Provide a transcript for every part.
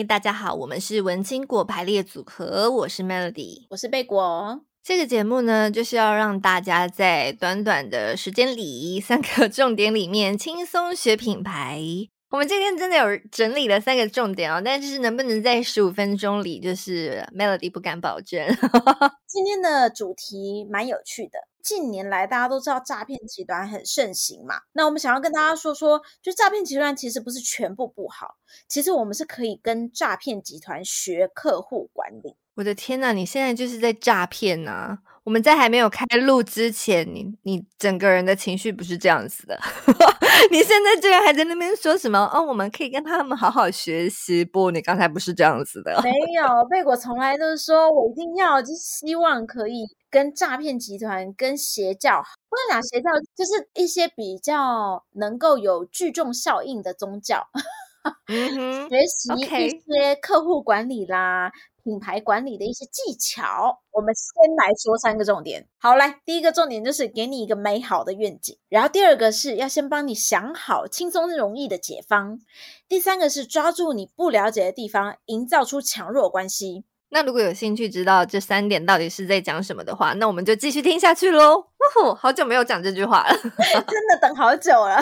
嗨，大家好，我们是文青果排列组合，我是 Melody，我是贝果。这个节目呢，就是要让大家在短短的时间里，三个重点里面轻松学品牌。我们今天真的有整理了三个重点哦，但是能不能在十五分钟里，就是 Melody 不敢保证。今天的主题蛮有趣的，近年来大家都知道诈骗集团很盛行嘛，那我们想要跟大家说说，就诈骗集团其实不是全部不好，其实我们是可以跟诈骗集团学客户管理。我的天呐，你现在就是在诈骗呐！我们在还没有开录之前，你你整个人的情绪不是这样子的。你现在居然还在那边说什么？哦，我们可以跟他们好好学习。不，你刚才不是这样子的。没有，贝果从来都是说我一定要，就是希望可以跟诈骗集团、跟邪教，不能讲邪教，就是一些比较能够有聚众效应的宗教，嗯哼，学习一些客户管理啦。品牌管理的一些技巧，我们先来说三个重点。好，来，第一个重点就是给你一个美好的愿景，然后第二个是要先帮你想好轻松容易的解方，第三个是抓住你不了解的地方，营造出强弱关系。那如果有兴趣知道这三点到底是在讲什么的话，那我们就继续听下去喽。呜呼，好久没有讲这句话了，真的等好久了。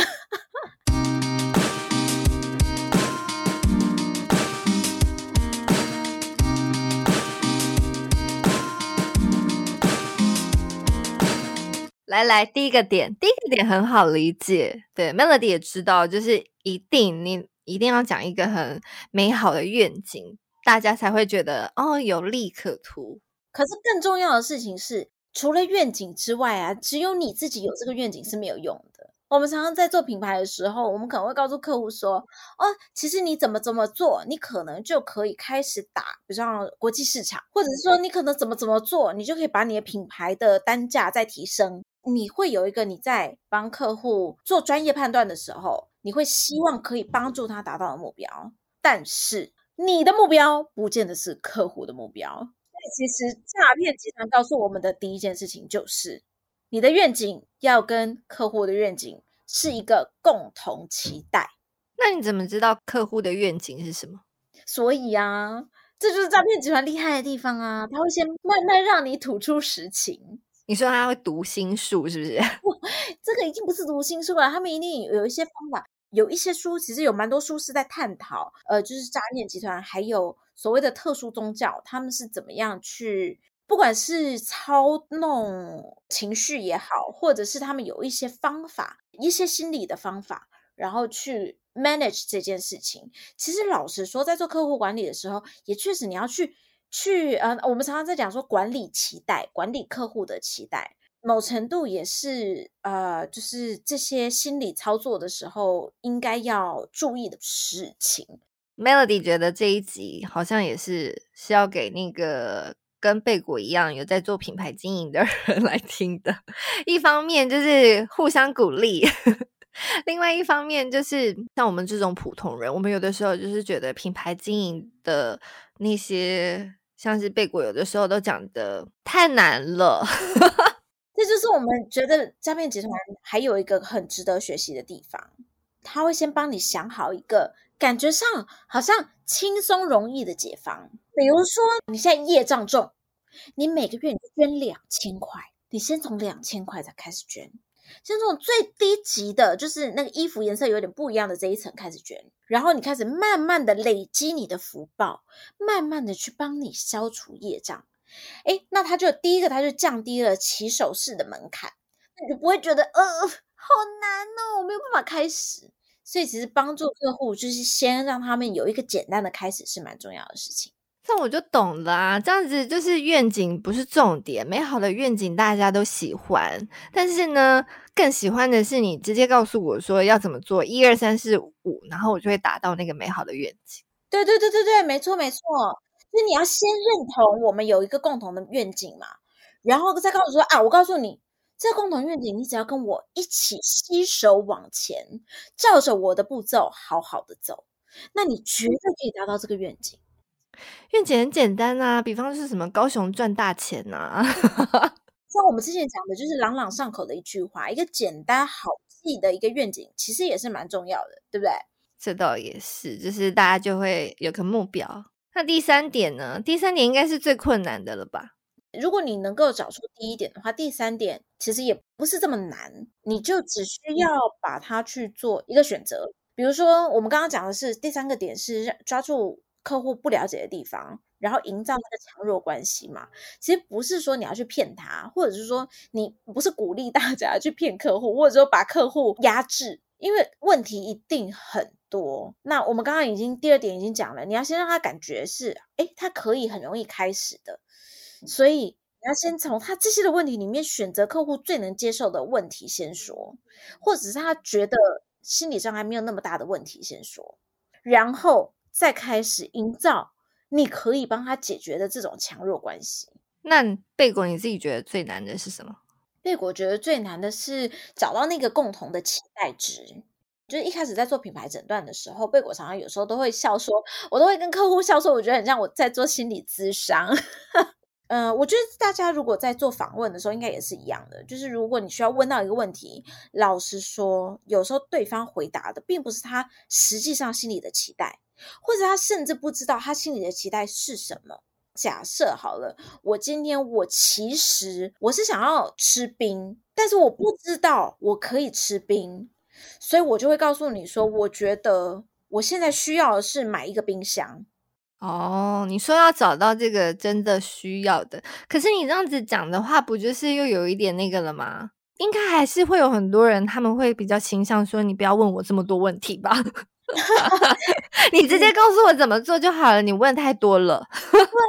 来来，第一个点，第一个点很好理解。对，Melody 也知道，就是一定你一定要讲一个很美好的愿景，大家才会觉得哦，有利可图。可是更重要的事情是，除了愿景之外啊，只有你自己有这个愿景是没有用的。我们常常在做品牌的时候，我们可能会告诉客户说：“哦，其实你怎么怎么做，你可能就可以开始打，比如说国际市场，或者是说你可能怎么怎么做，你就可以把你的品牌的单价再提升。”你会有一个你在帮客户做专业判断的时候，你会希望可以帮助他达到的目标，但是你的目标不见得是客户的目标。所以其实诈骗集团告诉我们的第一件事情就是，你的愿景要跟客户的愿景是一个共同期待。那你怎么知道客户的愿景是什么？所以啊，这就是诈骗集团厉害的地方啊，他会先慢慢让你吐出实情。你说他会读心术是不是？这个已经不是读心术了，他们一定有一些方法，有一些书，其实有蛮多书是在探讨，呃，就是诈骗集团还有所谓的特殊宗教，他们是怎么样去，不管是操弄情绪也好，或者是他们有一些方法，一些心理的方法，然后去 manage 这件事情。其实老实说，在做客户管理的时候，也确实你要去。去，呃，我们常常在讲说管理期待，管理客户的期待，某程度也是，呃，就是这些心理操作的时候应该要注意的事情。Melody 觉得这一集好像也是是要给那个跟贝果一样有在做品牌经营的人 来听的。一方面就是互相鼓励，另外一方面就是像我们这种普通人，我们有的时候就是觉得品牌经营的那些。像是贝果有的时候都讲的太难了，这就是我们觉得诈骗集团还有一个很值得学习的地方，他会先帮你想好一个感觉上好像轻松容易的解方，比如说你现在业障重，你每个月你捐两千块，你先从两千块才开始捐。像这种最低级的，就是那个衣服颜色有点不一样的这一层开始捐，然后你开始慢慢的累积你的福报，慢慢的去帮你消除业障。诶，那他就第一个，他就降低了起手式的门槛，那你就不会觉得呃好难哦，我没有办法开始。所以其实帮助客户就是先让他们有一个简单的开始是蛮重要的事情。那我就懂了啊，这样子就是愿景不是重点，美好的愿景大家都喜欢，但是呢，更喜欢的是你直接告诉我说要怎么做，一二三四五，然后我就会达到那个美好的愿景。对对对对对，没错没错，就是你要先认同我们有一个共同的愿景嘛，然后再告诉说啊，我告诉你，这共同愿景，你只要跟我一起携手往前，照着我的步骤好好的走，那你绝对可以达到这个愿景。愿景很简单啊，比方是什么高雄赚大钱呐、啊，像我们之前讲的，就是朗朗上口的一句话，一个简单好记的一个愿景，其实也是蛮重要的，对不对？这倒也是，就是大家就会有个目标。那第三点呢？第三点应该是最困难的了吧？如果你能够找出第一点的话，第三点其实也不是这么难，你就只需要把它去做一个选择。比如说，我们刚刚讲的是第三个点是抓住客户不了解的地方，然后营造那个强弱关系嘛。其实不是说你要去骗他，或者是说你不是鼓励大家去骗客户，或者说把客户压制，因为问题一定很多。那我们刚刚已经第二点已经讲了，你要先让他感觉是，诶，他可以很容易开始的。所以你要先从他这些的问题里面选择客户最能接受的问题先说，或者是他觉得心理障碍没有那么大的问题先说，然后再开始营造你可以帮他解决的这种强弱关系。那贝果你自己觉得最难的是什么？贝果觉得最难的是找到那个共同的期待值。就是一开始在做品牌诊断的时候，贝果常常有时候都会笑说，我都会跟客户笑说，我觉得很像我在做心理咨商。嗯，我觉得大家如果在做访问的时候，应该也是一样的。就是如果你需要问到一个问题，老实说，有时候对方回答的并不是他实际上心里的期待，或者他甚至不知道他心里的期待是什么。假设好了，我今天我其实我是想要吃冰，但是我不知道我可以吃冰，所以我就会告诉你说，我觉得我现在需要的是买一个冰箱。哦，你说要找到这个真的需要的，可是你这样子讲的话，不就是又有一点那个了吗？应该还是会有很多人，他们会比较倾向说，你不要问我这么多问题吧，你直接告诉我怎么做就好了，你问太多了。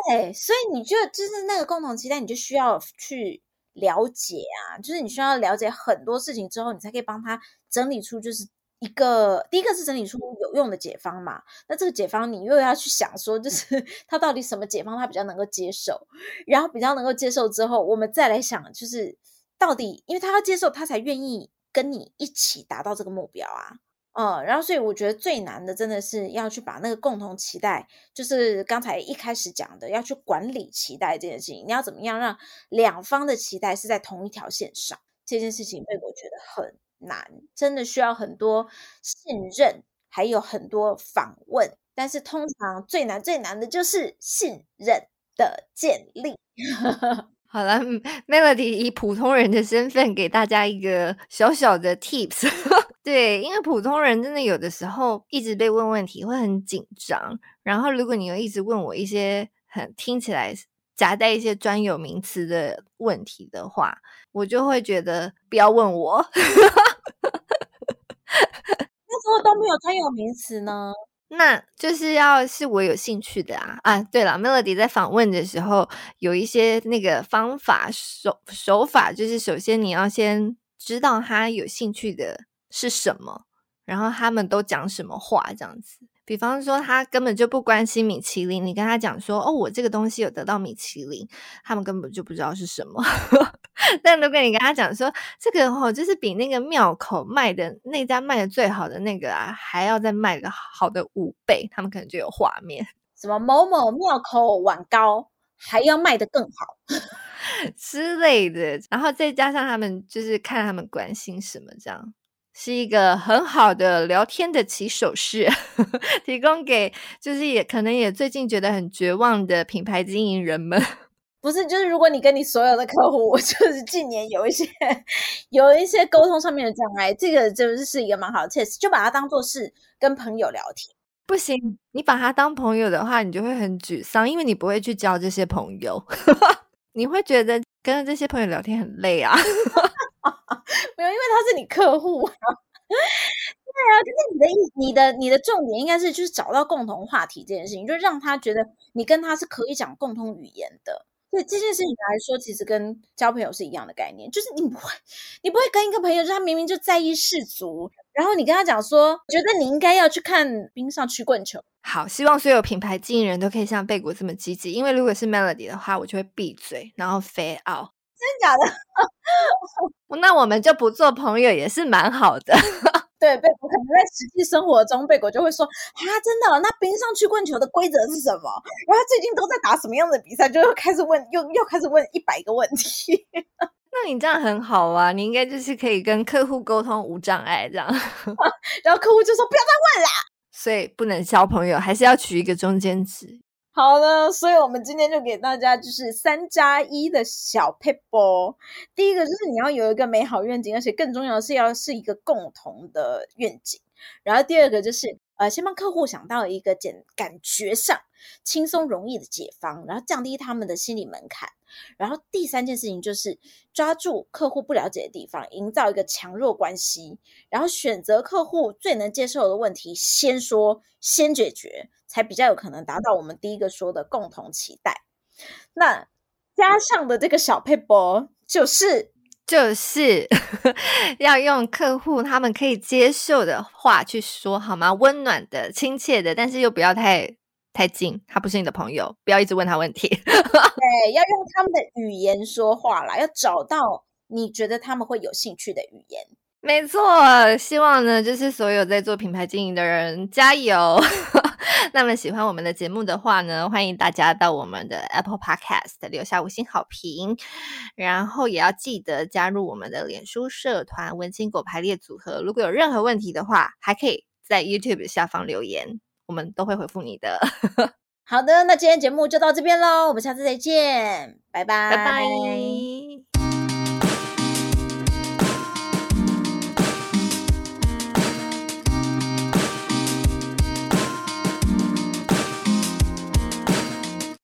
对，所以你就就是那个共同期待，你就需要去了解啊，就是你需要了解很多事情之后，你才可以帮他整理出就是。一个第一个是整理出有用的解方嘛，那这个解方你又要去想说，就是 他到底什么解方他比较能够接受，然后比较能够接受之后，我们再来想，就是到底因为他要接受，他才愿意跟你一起达到这个目标啊，嗯，然后所以我觉得最难的真的是要去把那个共同期待，就是刚才一开始讲的，要去管理期待这件事情，你要怎么样让两方的期待是在同一条线上，这件事情被我觉得很。难，真的需要很多信任，还有很多访问。但是通常最难最难的就是信任的建立。好了，Melody 以普通人的身份给大家一个小小的 tips。对，因为普通人真的有的时候一直被问问题会很紧张。然后如果你又一直问我一些很听起来。夹带一些专有名词的问题的话，我就会觉得不要问我。那如果都没有专有名词呢？那就是要是我有兴趣的啊啊！对了，Melody 在访问的时候有一些那个方法手手法，就是首先你要先知道他有兴趣的是什么，然后他们都讲什么话，这样子。比方说，他根本就不关心米其林，你跟他讲说：“哦，我这个东西有得到米其林。”他们根本就不知道是什么。但如果你跟他讲说：“这个哦，就是比那个庙口卖的那家卖的最好的那个啊，还要再卖个好的五倍。”他们可能就有画面，什么某某庙口碗糕还要卖得更好 之类的。然后再加上他们就是看他们关心什么这样。是一个很好的聊天的起手式，提供给就是也可能也最近觉得很绝望的品牌经营人们。不是，就是如果你跟你所有的客户，就是近年有一些有一些沟通上面的障碍，这个就是是一个蛮好的 test，就把它当做是跟朋友聊天。不行，你把他当朋友的话，你就会很沮丧，因为你不会去交这些朋友，你会觉得跟这些朋友聊天很累啊。没有，因为他是你客户啊。对啊，就是你的你的你的重点应该是就是找到共同话题这件事情，就让他觉得你跟他是可以讲共同语言的。所以这件事情来说，其实跟交朋友是一样的概念，就是你不会你不会跟一个朋友，就他明明就在意世俗，然后你跟他讲说，觉得你应该要去看冰上曲棍球。好，希望所有品牌经营人都可以像贝果这么积极，因为如果是 Melody 的话，我就会闭嘴，然后 fade out。真的假的？那我们就不做朋友也是蛮好的。对，贝果可能在实际生活中，贝果就会说啊，真的，那冰上曲棍球的规则是什么？然后他最近都在打什么样的比赛？就又开始问，又又开始问一百个问题。那你这样很好啊，你应该就是可以跟客户沟通无障碍这样。然后客户就说不要再问啦。所以不能交朋友，还是要取一个中间值。好的，所以我们今天就给大家就是三加一的小 p e p l e。第一个就是你要有一个美好愿景，而且更重要的是要是一个共同的愿景。然后第二个就是。呃，先帮客户想到一个简感觉上轻松容易的解方，然后降低他们的心理门槛。然后第三件事情就是抓住客户不了解的地方，营造一个强弱关系，然后选择客户最能接受的问题，先说先解决，才比较有可能达到我们第一个说的共同期待。那加上的这个小配博就是。就是 要用客户他们可以接受的话去说，好吗？温暖的、亲切的，但是又不要太太近。他不是你的朋友，不要一直问他问题。对，要用他们的语言说话啦，要找到你觉得他们会有兴趣的语言。没错，希望呢，就是所有在做品牌经营的人加油。那么喜欢我们的节目的话呢，欢迎大家到我们的 Apple Podcast 留下五星好评，然后也要记得加入我们的脸书社团“文青果排列组合”。如果有任何问题的话，还可以在 YouTube 下方留言，我们都会回复你的。好的，那今天节目就到这边喽，我们下次再见，拜拜，拜拜。